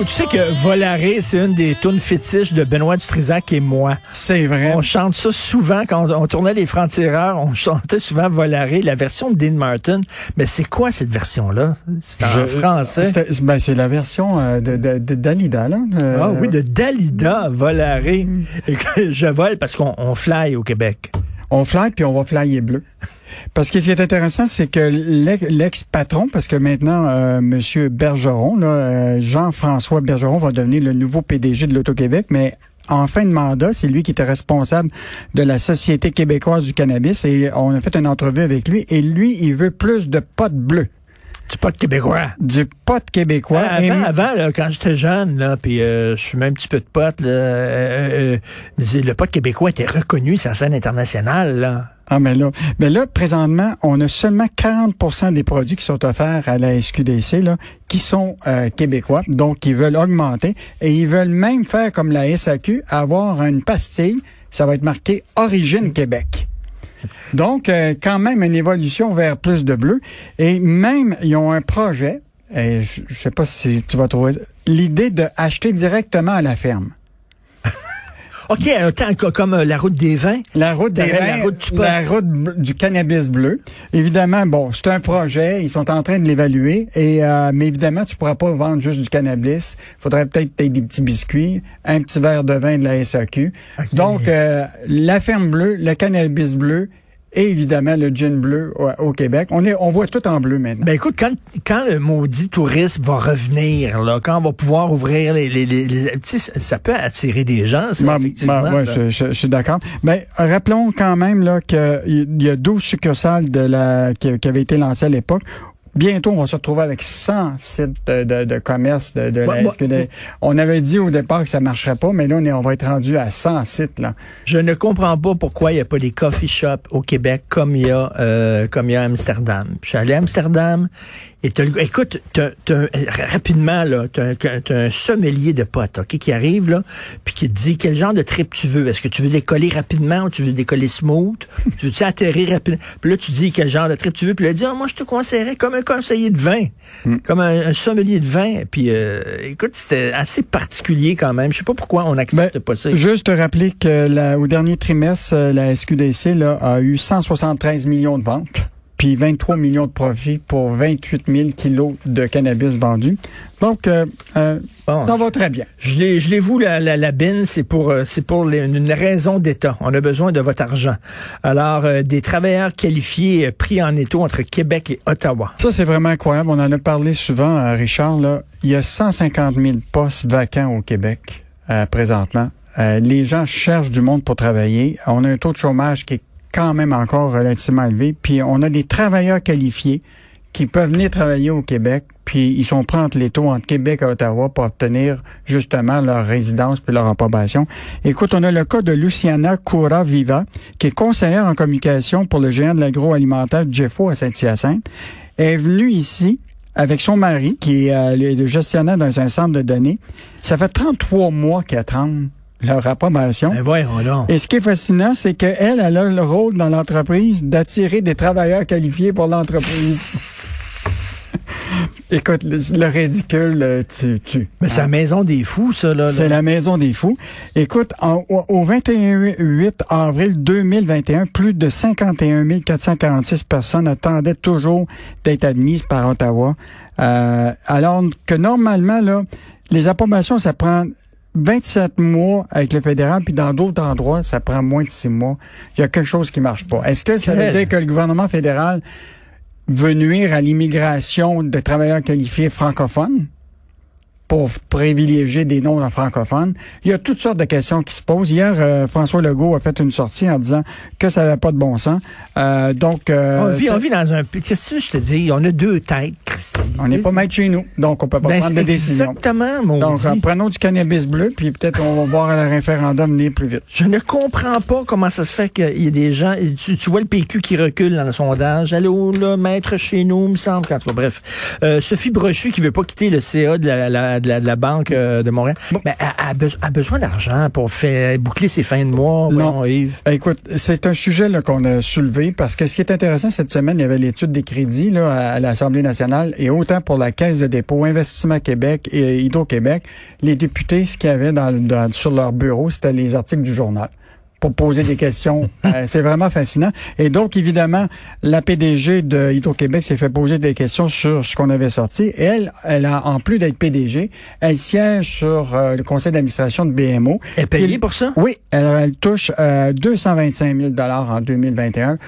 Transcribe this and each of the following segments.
Tu sais que Volaré, c'est une des tunes fétiches de Benoît Dutrisac et moi. C'est vrai. On chante ça souvent quand on, on tournait les francs-tireurs, on chantait souvent Volaré, la version de Dean Martin. Mais c'est quoi cette version-là? C'est en français. Ben, c'est la version euh, de, de, de Dalida, là. Euh, Ah oui, de Dalida, Volaré. Et que je vole parce qu'on on fly au Québec. On fly puis on va flyer bleu. Parce que ce qui est intéressant, c'est que l'ex- l'ex-patron, parce que maintenant, euh, Monsieur Bergeron, euh, Jean-François Bergeron va devenir le nouveau PDG de l'Auto-Québec, mais en fin de mandat, c'est lui qui était responsable de la Société québécoise du cannabis et on a fait une entrevue avec lui et lui, il veut plus de potes bleus. Pas de Québécois. Du pot québécois. Ah, avant, avant là, quand j'étais jeune, là, puis euh, je fumais un petit peu de pot, là, euh, euh, euh, le pot québécois était reconnu sur la scène internationale. Là. Ah, mais là, mais là, présentement, on a seulement 40% des produits qui sont offerts à la SQDC, là, qui sont euh, québécois. Donc, ils veulent augmenter et ils veulent même faire comme la SAQ, avoir une pastille, ça va être marqué Origine Québec. Donc, euh, quand même une évolution vers plus de bleu. Et même, ils ont un projet, et je, je sais pas si tu vas trouver l'idée de acheter directement à la ferme. OK, un temps co- comme euh, la route des vins. La route des T'avais la vins, route la route du cannabis bleu. Évidemment, bon, c'est un projet, ils sont en train de l'évaluer, et euh, mais évidemment, tu pourras pas vendre juste du cannabis. faudrait peut-être peut des petits biscuits, un petit verre de vin de la SAQ. Donc, euh, la ferme bleue, le cannabis bleu, et évidemment le gin bleu au, au Québec. On est, on voit tout en bleu maintenant. Ben écoute, quand, quand le maudit tourisme va revenir, là, quand on va pouvoir ouvrir les... les, les, les- ça, peut attirer des gens, ça, Ma- effectivement. ouais, là. je, je- je suis d'accord. Mais rappelons quand même là qu'il y a 12 succursales de la qui, qui avaient été lancées à l'époque. Bientôt, on va se retrouver avec 100 sites de, de, de commerce de, de Moi- la moi-. On avait dit au départ que ça marcherait pas, mais là, on, est, on va être rendu à 100 sites. Là. Je ne comprends pas pourquoi il n'y a pas des coffee shops au Québec comme il y a euh, comme il y a à Amsterdam. Je suis allé à Amsterdam et t'as le- écoute, t'as, t'as- euh, rapidement là, t'as, un- t'as un sommelier de potes, ok, qui arrive là, puis qui te dit quel genre de trip tu veux? Est-ce que tu veux décoller rapidement ou tu veux décoller smooth? Tu veux-tu atterrir rapidement? Puis là tu dis quel genre de trip tu veux? Puis là il dit Ah, moi je te conseillerais comme un conseiller de vin, comme un, un sommelier de vin. Puis euh, écoute, c'était assez particulier quand même. Je sais pas pourquoi on accepte Ben, pas ça. Juste te rappeler que la- au dernier trimestre, euh, la SQDC là, a eu 173 millions de ventes, puis 23 millions de profits pour 28 000 kilos de cannabis vendus. Donc, euh, euh, Bon, ça va très bien. Je l'ai, je l'ai vous la, la, la bine, c'est pour, euh, c'est pour les- une raison d'État. On a besoin de votre argent. Alors, euh, des travailleurs qualifiés euh, pris en étau entre Québec et Ottawa. Ça, c'est vraiment incroyable. On en a parlé souvent, Richard. Là. Il y a 150 000 postes vacants au Québec euh, présentement. Euh, les gens cherchent du monde pour travailler. On a un taux de chômage qui est quand même encore relativement élevé. Puis on a des travailleurs qualifiés qui peuvent venir travailler au Québec, puis ils sont prêts entre les taux entre Québec et Ottawa pour obtenir justement leur résidence puis leur approbation. Écoute, on a le cas de Luciana Coura Viva, qui est conseillère en communication pour le géant de l'agroalimentaire Jeffo à Saint-Hyacinthe. Elle est venue ici avec son mari, qui est euh, le gestionnaire dans un centre de données. Ça fait 33 mois qu'elle attend leur approbation. Ben voyons donc. Et ce qui est fascinant, c'est qu'elle, elle a le rôle dans l'entreprise d'attirer des travailleurs qualifiés pour l'entreprise. Écoute, le, le ridicule, euh, tu, tu. Mais c'est la maison des fous, ça, là. là. C'est la maison des fous. Écoute, en- au, au 28 avril 2021, plus de 51 446 personnes attendaient toujours d'être admises par Ottawa. Euh, alors que normalement, là, les approbations, ça prend 27 mois avec le fédéral, puis dans d'autres endroits, ça prend moins de 6 mois. Il y a quelque chose qui marche pas. Est-ce que ça veut dire que le gouvernement fédéral veut nuire à l'immigration de travailleurs qualifiés francophones? Pour privilégier des noms en francophones. Il y a toutes sortes de questions qui se posent. Hier, euh, François Legault a fait une sortie en disant que ça n'avait pas de bon sens. Euh, donc, euh, on, vit, ça- on vit dans un... Qu'est-ce que je te dis? On a deux têtes, Christy. on n'est pas maître chez nous, donc on peut pas Ben, prendre de décision. Exactement, mon Donc, euh, prenons du cannabis bleu, puis peut-être on va voir le référendum venir plus vite. Je ne comprends pas comment ça se fait qu'il y a des gens. Tu, tu vois le PQ qui recule dans le sondage. Allô, là, maître chez nous, me semble. tout cas, bref. Euh, Sophie Brochu qui veut pas quitter le CA de la, la- de la- de la Banque euh, de Montréal. Mais a beso- a besoin d'argent pour faire boucler ses fins de mois. Non. Yves. Ben, écoute, c'est un sujet qu'on a soulevé parce que ce qui est intéressant cette semaine, il y avait l'étude des crédits là, à, à l'Assemblée nationale et autant pour la Caisse de dépôt, Investissement Québec et Hydro-Québec, les députés, ce qu'il y avait dans, dans- sur leur bureau, c'était les articles du journal pour poser des questions. Euh, c'est vraiment fascinant. Et donc, évidemment, la PDG de Hydro-Québec s'est fait poser des questions sur ce qu'on avait sorti. Et elle, elle a, en plus d'être PDG, elle siège sur euh, le conseil d'administration de BMO. Elle est payée pour ça? oui, elle, elle touche euh, 225 000 en 2021,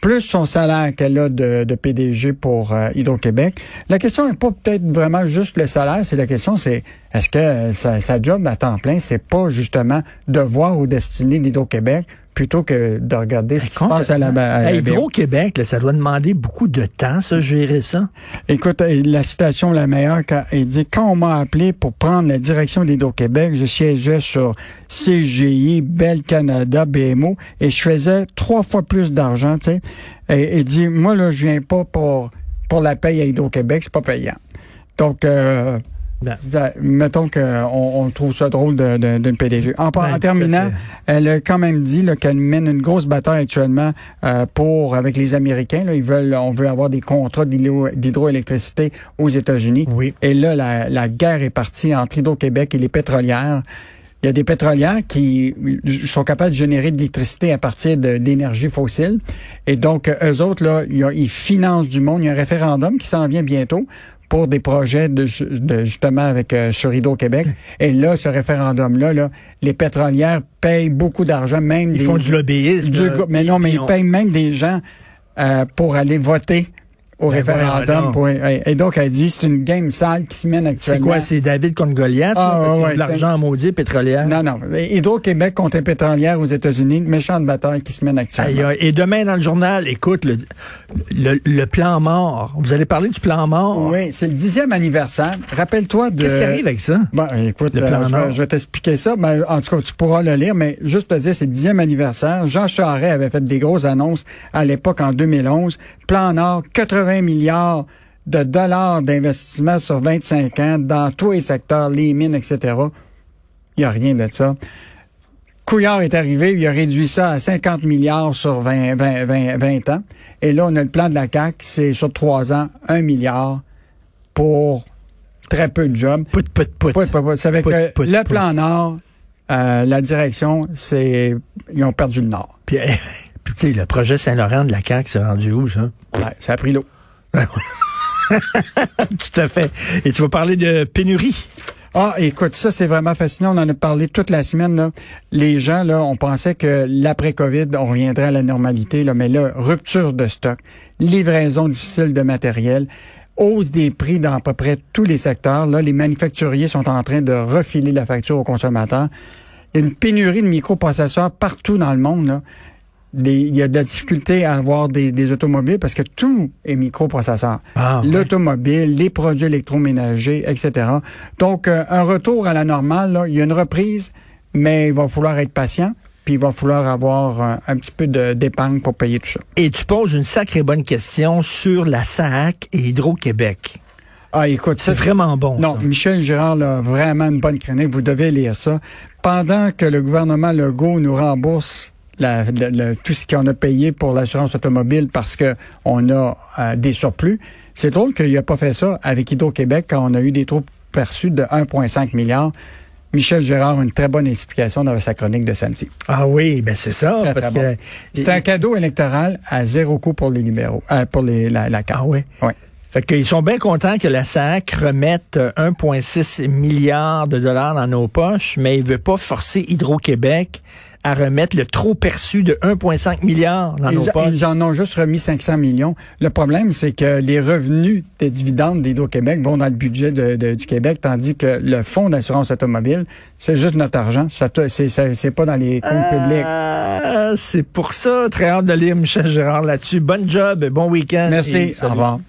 plus son salaire qu'elle a de, PDG pour euh, Hydro-Québec. La question n'est pas peut-être vraiment juste le salaire, c'est la question, c'est est-ce que euh, sa, sa job à temps plein, c'est pas justement devoir ou destiner d'Hydro-Québec plutôt que de regarder ce qui se passe à la, à Hey, BO. Hydro-Québec, là, ça doit demander beaucoup de temps, ça, gérer ça. Écoute, la citation la meilleure, quand il dit quand on m'a appelé pour prendre la direction d'Hydro-Québec, je siégeais sur CGI, Bell Canada, BMO, et je faisais trois fois plus d'argent, tu sais. Et il dit, moi là, je viens pas pour pour la paye à Hydro-Québec, c'est pas payant. Donc, euh, Ben. ça- mettons qu'on on trouve ça drôle de- de- d'une PDG. En, par- Ben, en terminant, elle a quand même dit qu'elle mène une grosse bataille actuellement euh, pour avec les Américains. Là, ils veulent, on veut avoir des contrats d'hydro- d'hydroélectricité aux États-Unis. Oui. Et là, la, la guerre est partie entre Hydro-Québec et les pétrolières. Il y a des pétrolières qui sont capables de générer de l'électricité à partir d'énergie fossile. Et donc, eux autres, là, ils financent du monde. Il y a un référendum qui s'en vient bientôt pour des projets de, de- justement avec euh, sur Hydro-Québec. Et là, ce référendum-là, là, les pétrolières payent beaucoup d'argent, même Ils des- font du lobbyisme. du- mais non, mais Ils payent même des gens euh, pour aller voter au Ben référendum. pour- et, donc, elle dit, c'est une game sale qui se mène C'est actuellement. quoi? C'est David contre Goliath? Ah, là, parce ouais, de l'argent en maudit pétrolière. Non, non. Hydro-Québec contre les pétrolières aux États-Unis, méchante bataille qui se mène actuellement. Et demain, dans le journal, écoute, le, le, le plan mort. Vous allez parler du plan mort? Oui, c'est le dixième anniversaire. Rappelle-toi de... Qu'est-ce qui arrive avec ça? Bon, écoute, Le euh, plan vais, je vais t'expliquer ça. Ben, en tout cas, tu pourras le lire, mais juste te dire, c'est le dixième anniversaire. Jean Charest avait fait des grosses annonces à l'époque, en 2011. Plan Nord, 80 milliards de dollars d'investissement sur 25 ans dans tous les secteurs, les mines, etc. Il n'y a rien de ça. Couillard est arrivé, il a réduit ça à 50 milliards sur 20, 20, 20, 20 ans. Et là, on a le plan de la CAQ, c'est sur trois ans, 1 milliard pour très peu de jobs. Pout, pout, pout. C'est avec Pout, euh, le plan Nord, euh, la direction, c'est ils ont perdu le Nord. Puis, puis, tu sais, le projet Saint-Laurent de la CAQ, c'est rendu où, ça? Ouais, ça a pris l'eau. Tout à fait. Et tu vas parler de pénurie. Ah, écoute, ça c'est vraiment fascinant. On en a parlé toute la semaine. Là. Les gens, là, on pensait que l'après-COVID, on reviendrait à la normalité, là, mais là, rupture de stock, livraison difficile de matériel, hausse des prix dans à peu près tous les secteurs. Là, les manufacturiers sont en train de refiler la facture aux consommateurs. Une pénurie de microprocesseurs partout dans le monde. Là. Les- il y a de la difficulté à avoir des, des automobiles parce que tout est microprocesseur. Ah, ouais. L'automobile, les produits électroménagers, etc. Donc, euh, un retour à la normale, là, il y a une reprise, mais il va falloir être patient, puis il va falloir avoir euh, un petit peu de- d'épargne pour payer tout ça. Et tu poses une sacrée bonne question sur la SAC et Hydro-Québec. Ah, écoute, C'est vraiment bon. Non, ça. Michel Girard a vraiment une bonne chronique. Vous devez lire ça. Pendant que le gouvernement Legault nous rembourse la- tout ce qu'on a payé pour l'assurance automobile parce que on a euh, des surplus, c'est drôle qu'il n'a pas fait ça avec Hydro-Québec quand on a eu des troupes perçus de 1,5 milliard. Michel Gérard a une très bonne explication dans sa chronique de samedi. Ah oui, ben c'est ça. Très, parce très que, bon. C'est un cadeau électoral à zéro coût pour les libéraux, euh, pour les, la, la CAQ. Ah oui. Ouais. Fait qu'ils sont bien contents que la SAC remette euh, 1,6 milliard de dollars dans nos poches, mais il veut pas forcer Hydro-Québec à remettre le trop perçu de 1,5 milliard dans nos poches. ils en ont juste remis 500 millions. Le problème, c'est que les revenus des dividendes d'Hydro-Québec vont dans le budget de- de- du Québec, tandis que le fonds d'assurance automobile, c'est juste notre argent. Ça, c'est, pas dans les comptes publics. Ah, c'est pour ça. Très hâte de lire Michel Gérard là-dessus. Bonne job, bon week-end. Merci. Et Au revoir.